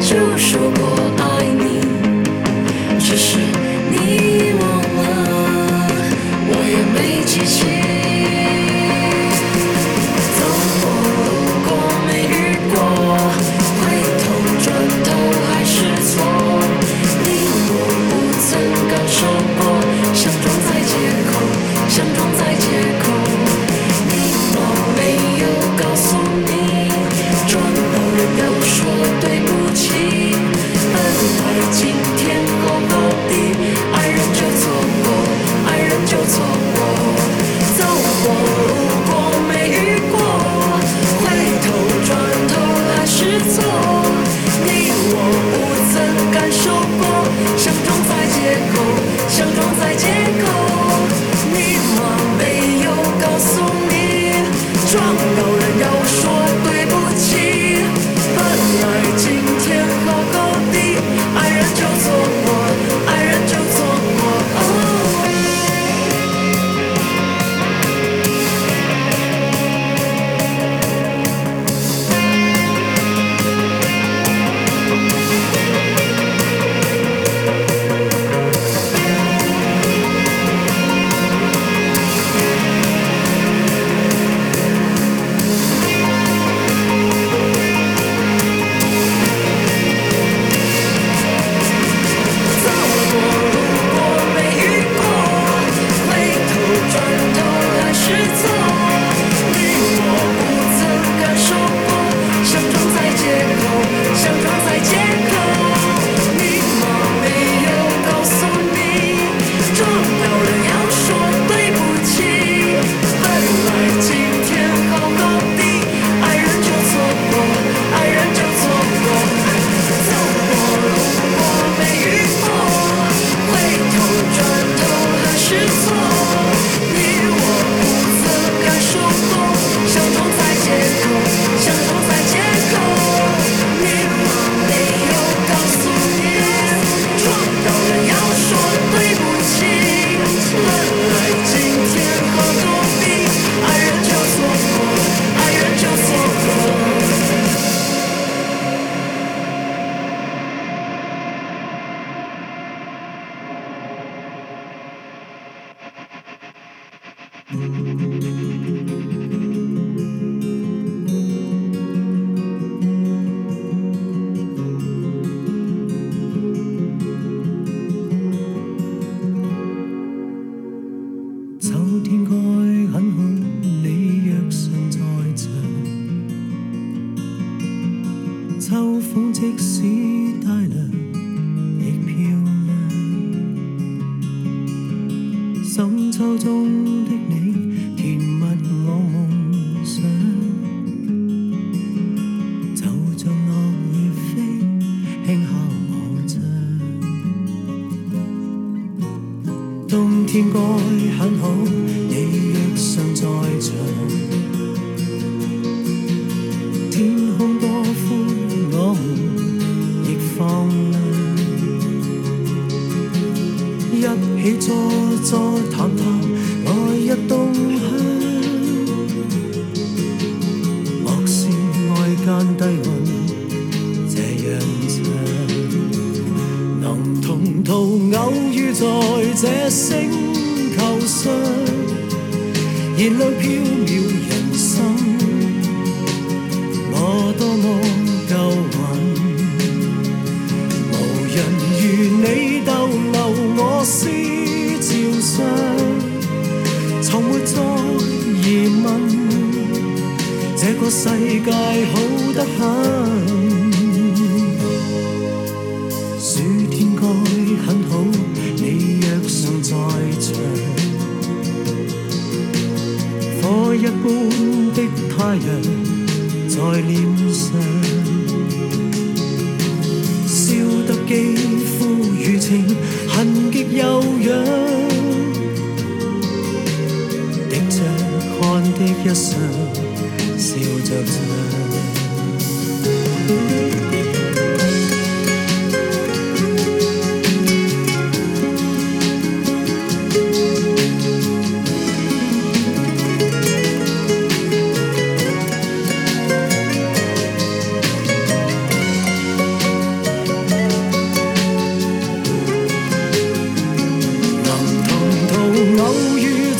就说过。般的太阳在脸上，笑得肌肤如情，痕极柔痒。滴着汗的一双，笑着。唱。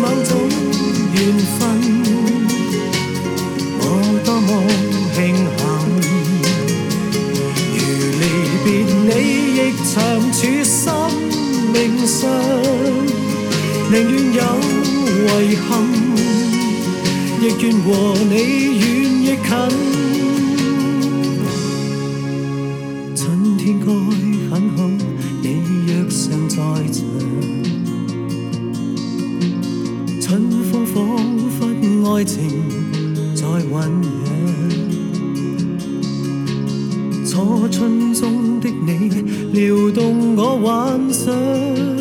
某种缘分，我多么庆幸。如离别你，亦长处心命上。宁愿有遗憾，亦愿和你远亦近。爱情在酝酿，初春中的你撩动我幻想。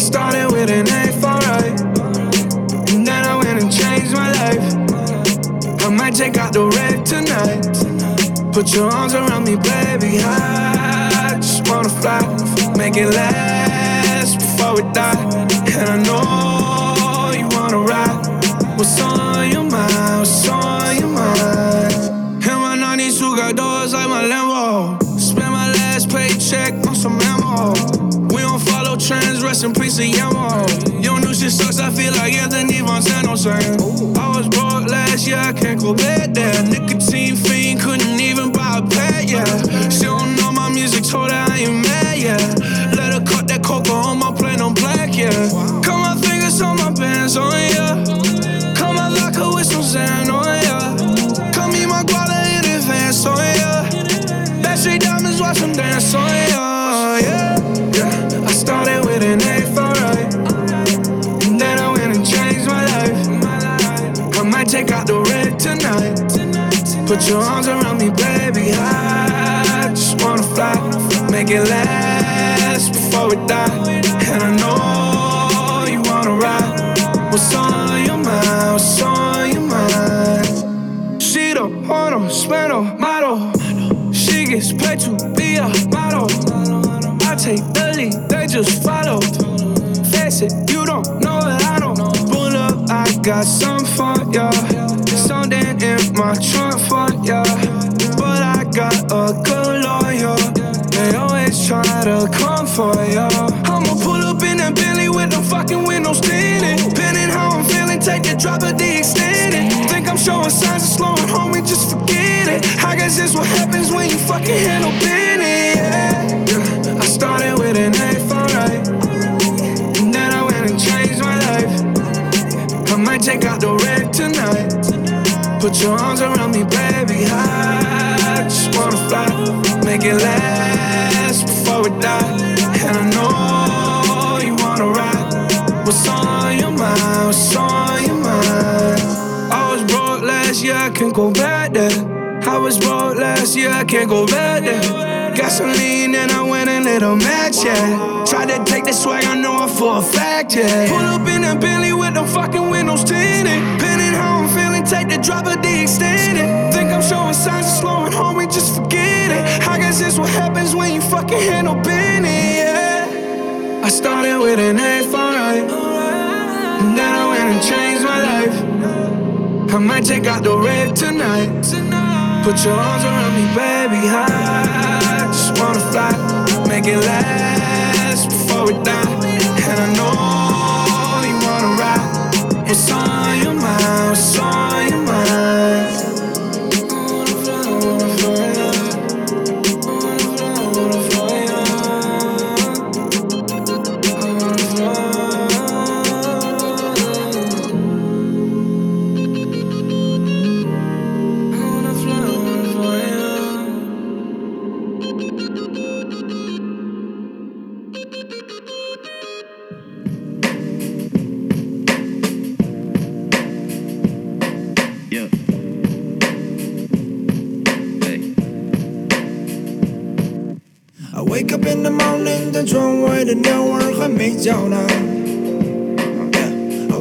started with an A for right. And then I went and changed my life. I might take out the red tonight. Put your arms around me, baby. I just wanna fly. Make it last before we die. And I know you wanna ride. What's on your mind? What's on your mind? And my nanny, who got doors like my Lambo. Spend my last paycheck on some ammo transgressing priest of Yamaha. Your new shit sucks, I feel like Anthony Montano sang. I was broke last year, I can't go back there. Nicotine fiend, couldn't even buy a pad, yeah. She don't Put your arms around me, baby. I just wanna fly. Make it last before we die. And I know you wanna ride. What's on your mind? What's on your mind? She don't want no spend model. She gets paid to be a model. I take the lead, they just follow. Face it, you don't know what I don't. Pull up, I got some for ya. Yeah. Something in my trunk for ya. But I got a good lawyer. They always try to come for ya. I'ma pull up in a Bentley with the fucking windows tinted. Depending how I'm feeling, take the drop of the extended. Think I'm showing signs of slowing, homie, just forget it. I guess it's what happens when you fucking handle business. Yeah. I started with an F, alright. And then I went and changed my life. I might take out the red tonight. Put your arms around me, baby. I just wanna fly. Make it last before we die. And I know you wanna ride. What's on your mind? What's on your mind? I was broke last year, I can't go back there. I was broke last year, I can't go back there. Gasoline and I went and lit a match, yeah. Tried to take the swag, I know it for a fact, yeah. Pull up in a Bentley with them fucking windows tinted take the drop of the extended. Think I'm showing signs of slowing, homie, just forget it. I guess it's what happens when you fucking handle business, yeah. I started with an A for right. And then I went and changed my life. I might take out the red tonight. Put your arms around me, baby, I just wanna fly. Make it last before we die. And I know you wanna ride. It's on your mind, it's on Wake up in the morning，但窗外的鸟儿还没叫呢。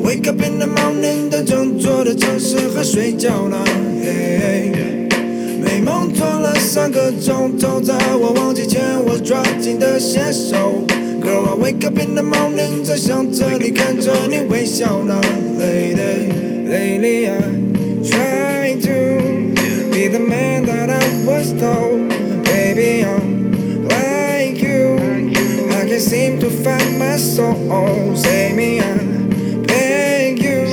Wake up in the morning，但正座的城市还睡觉呢。美梦做了三个钟头，在我忘记前我抓紧的纤手。Girl, I wake up in the morning，在想着你，看着你微笑呢。Lady, lady, I try to be the man that I was t o l g seem to find my soul. Say me, I beg you.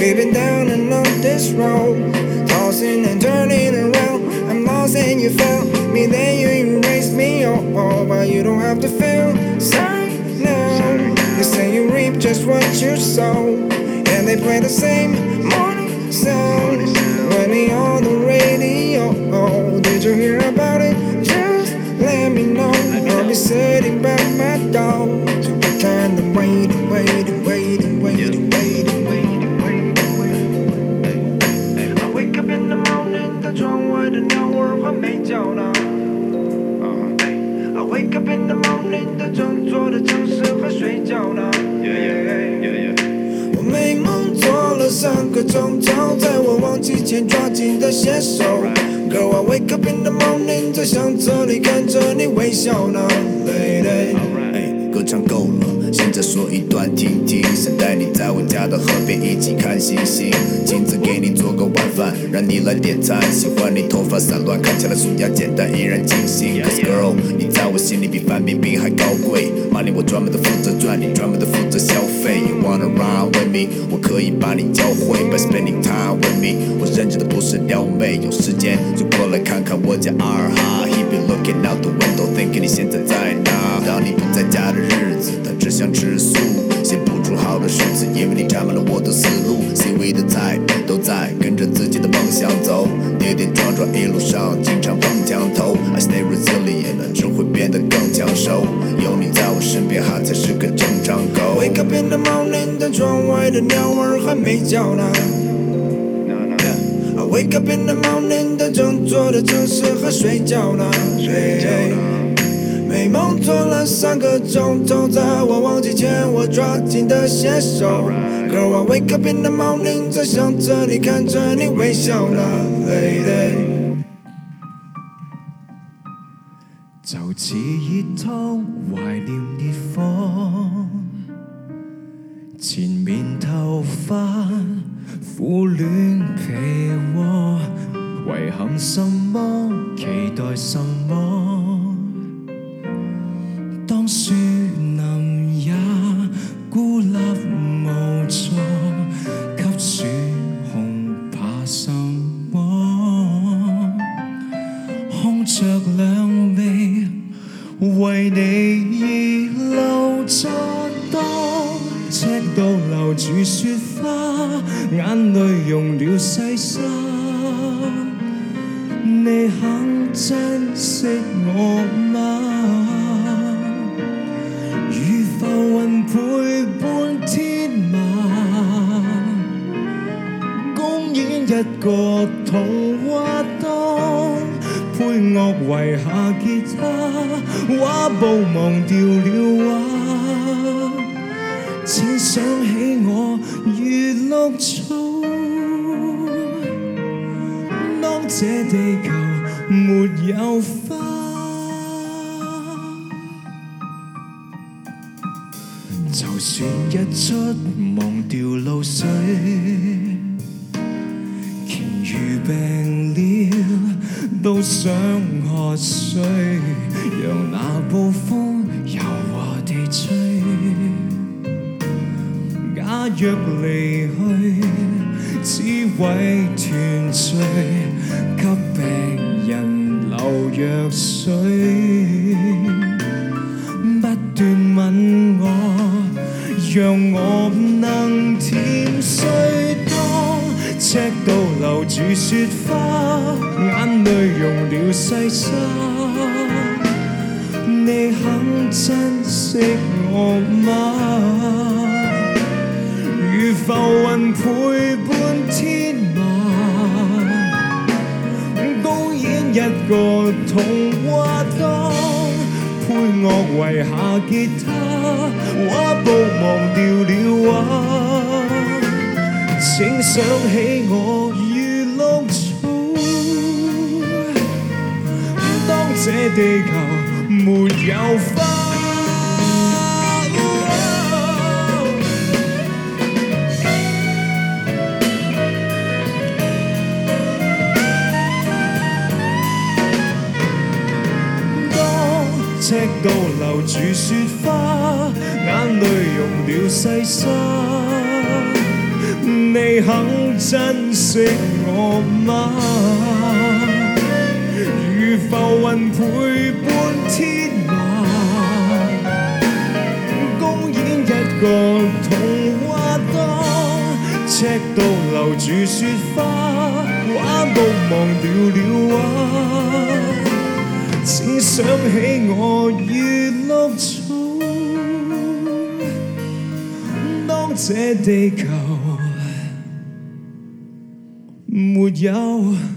We've been down and on this road, tossing and turning around. I'm lost and you found me, then you erased me. Oh, oh, but you don't have to feel sorry now. You say you reap just what you sow, and they play the same morning sound. Running on the radio, oh, did you hear about it? Setting back my clock to pretend to wait and wait and wait and wait and wait and wait. I wake up in the morning，但窗外的鸟儿还没叫呢。I wake up in the morning，但工作的城市还睡觉呢。我美梦做了三个钟头，在我忘记前抓紧的 h 手。Girl, I wake up in the morning，在想着里看着你微笑呢。Lady，歌唱够了，现在说一段听听。想带你在我家的河边一起看星星，亲自给你做个晚饭，让你来点餐。喜欢你头发散乱，看起来素雅简单，依然清新。Cause girl，你在我心里比范冰冰还高贵。money，我专门的负责赚，你专门的负责消费。You Wanna run with me？我可以把你教会。By spending time with me，我认真的不是撩妹，有时间就过来看看我家二哈。He be looking out the window，thinking 你现在在哪？当你不在家的日子，他只想吃素，写不出好的诗词，因为你占满了。的鸟儿还没叫呢。I Wake up in the morning，但整座的城市还睡觉呢。美梦做了三个钟头，在我忘记前我抓紧的写手。Girl，I wake up in the morning，在想着你，看着你微笑呢，Lady。早起一通。缠绵头发，苦恋被窝，遗憾什么？期待什么？一个童话，当配乐遗下吉他，画布忘掉了画，只想起我月绿草。当这地球没有花，就算日出忘掉露水。想喝水，让那暴风柔和地吹。假若离去，只为团聚，给病人留药水。不断吻我，让我能甜睡。当赤道留住雪花。对用了细心，你肯珍惜我吗？如浮云陪伴天马，公演一个童话，当配乐遗下吉他，画布忘掉了画，请想起我。这地球没有花，多赤道留住雪花，眼泪融了细沙，你肯珍惜我吗？浮云陪伴天马，公演一个童话。安，赤道留住雪花，画都忘掉了画，只想起我月落中，当这地球没有。